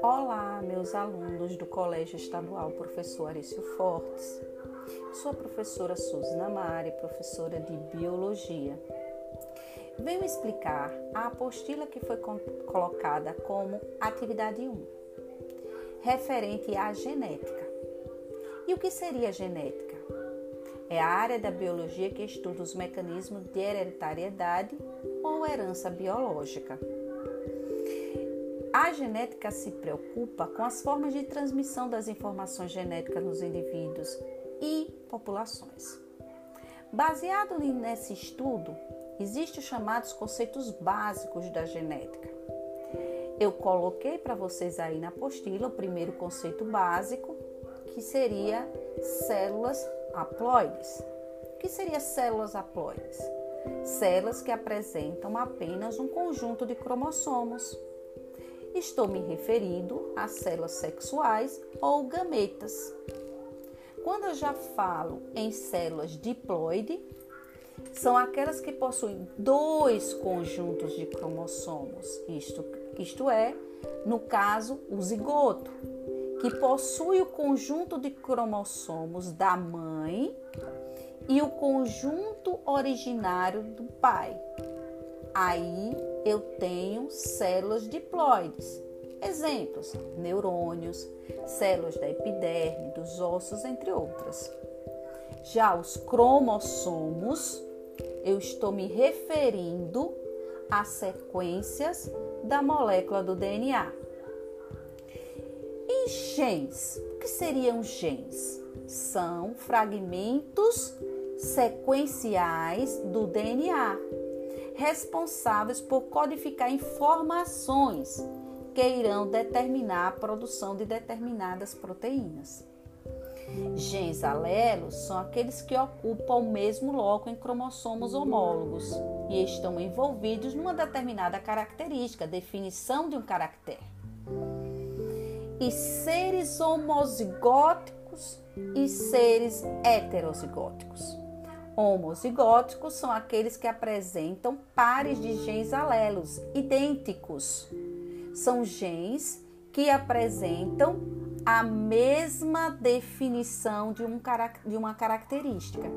Olá, meus alunos do Colégio Estadual Professor Arício Fortes. Sou a professora Suzana Mari, professora de Biologia. Venho explicar a apostila que foi colocada como atividade 1, referente à genética. E o que seria genética? É a área da biologia que estuda os mecanismos de hereditariedade ou herança biológica. A genética se preocupa com as formas de transmissão das informações genéticas nos indivíduos e populações. Baseado nesse estudo, existem os chamados conceitos básicos da genética. Eu coloquei para vocês aí na apostila o primeiro conceito básico, que seria células haploides. O que seria células haploides? Células que apresentam apenas um conjunto de cromossomos. Estou me referindo a células sexuais ou gametas. Quando eu já falo em células diploide, são aquelas que possuem dois conjuntos de cromossomos, isto, isto é, no caso, o zigoto, que possui o conjunto de cromossomos da mãe e o conjunto originário do pai. Aí eu tenho células diploides. Exemplos: neurônios, células da epiderme, dos ossos, entre outras. Já os cromossomos, eu estou me referindo a sequências da molécula do DNA. Genes? O que seriam genes? São fragmentos sequenciais do DNA, responsáveis por codificar informações que irão determinar a produção de determinadas proteínas. Genes alelos são aqueles que ocupam o mesmo loco em cromossomos homólogos e estão envolvidos numa determinada característica, definição de um caractere. E seres homozigóticos e seres heterozigóticos. Homozigóticos são aqueles que apresentam pares de genes alelos idênticos. São genes que apresentam a mesma definição de, um, de uma característica.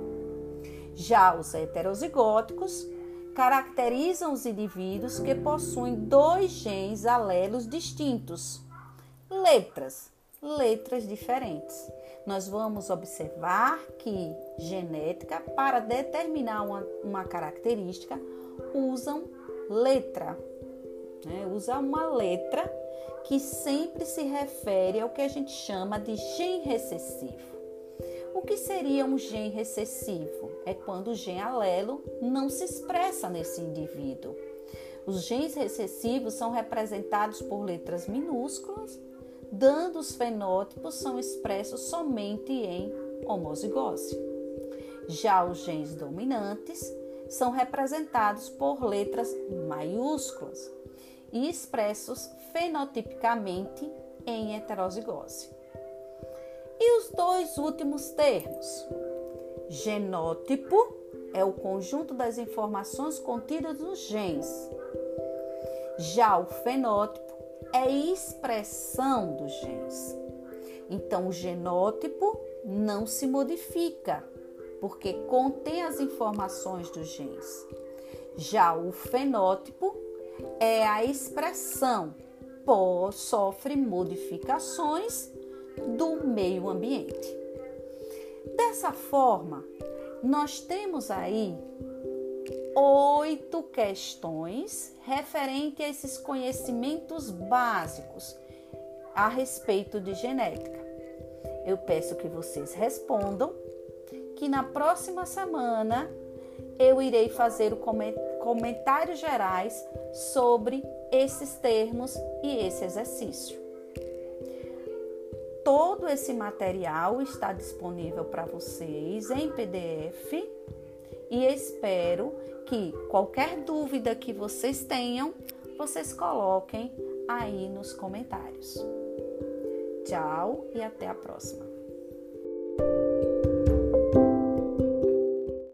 Já os heterozigóticos caracterizam os indivíduos que possuem dois genes alelos distintos. Letras, letras diferentes nós vamos observar que genética, para determinar uma, uma característica, usam letra, né? usa uma letra que sempre se refere ao que a gente chama de gene recessivo. O que seria um gene recessivo? É quando o gene alelo não se expressa nesse indivíduo. Os genes recessivos são representados por letras minúsculas dando os fenótipos são expressos somente em homozigose. Já os genes dominantes são representados por letras maiúsculas e expressos fenotipicamente em heterozigose. E os dois últimos termos? Genótipo é o conjunto das informações contidas nos genes. Já o fenótipo é expressão dos genes. Então, o genótipo não se modifica, porque contém as informações dos genes. Já o fenótipo é a expressão, sofre modificações do meio ambiente. Dessa forma, nós temos aí oito questões referente a esses conhecimentos básicos a respeito de genética. Eu peço que vocês respondam, que na próxima semana eu irei fazer comentários gerais sobre esses termos e esse exercício. Todo esse material está disponível para vocês em PDF e espero que qualquer dúvida que vocês tenham, vocês coloquem aí nos comentários. Tchau e até a próxima.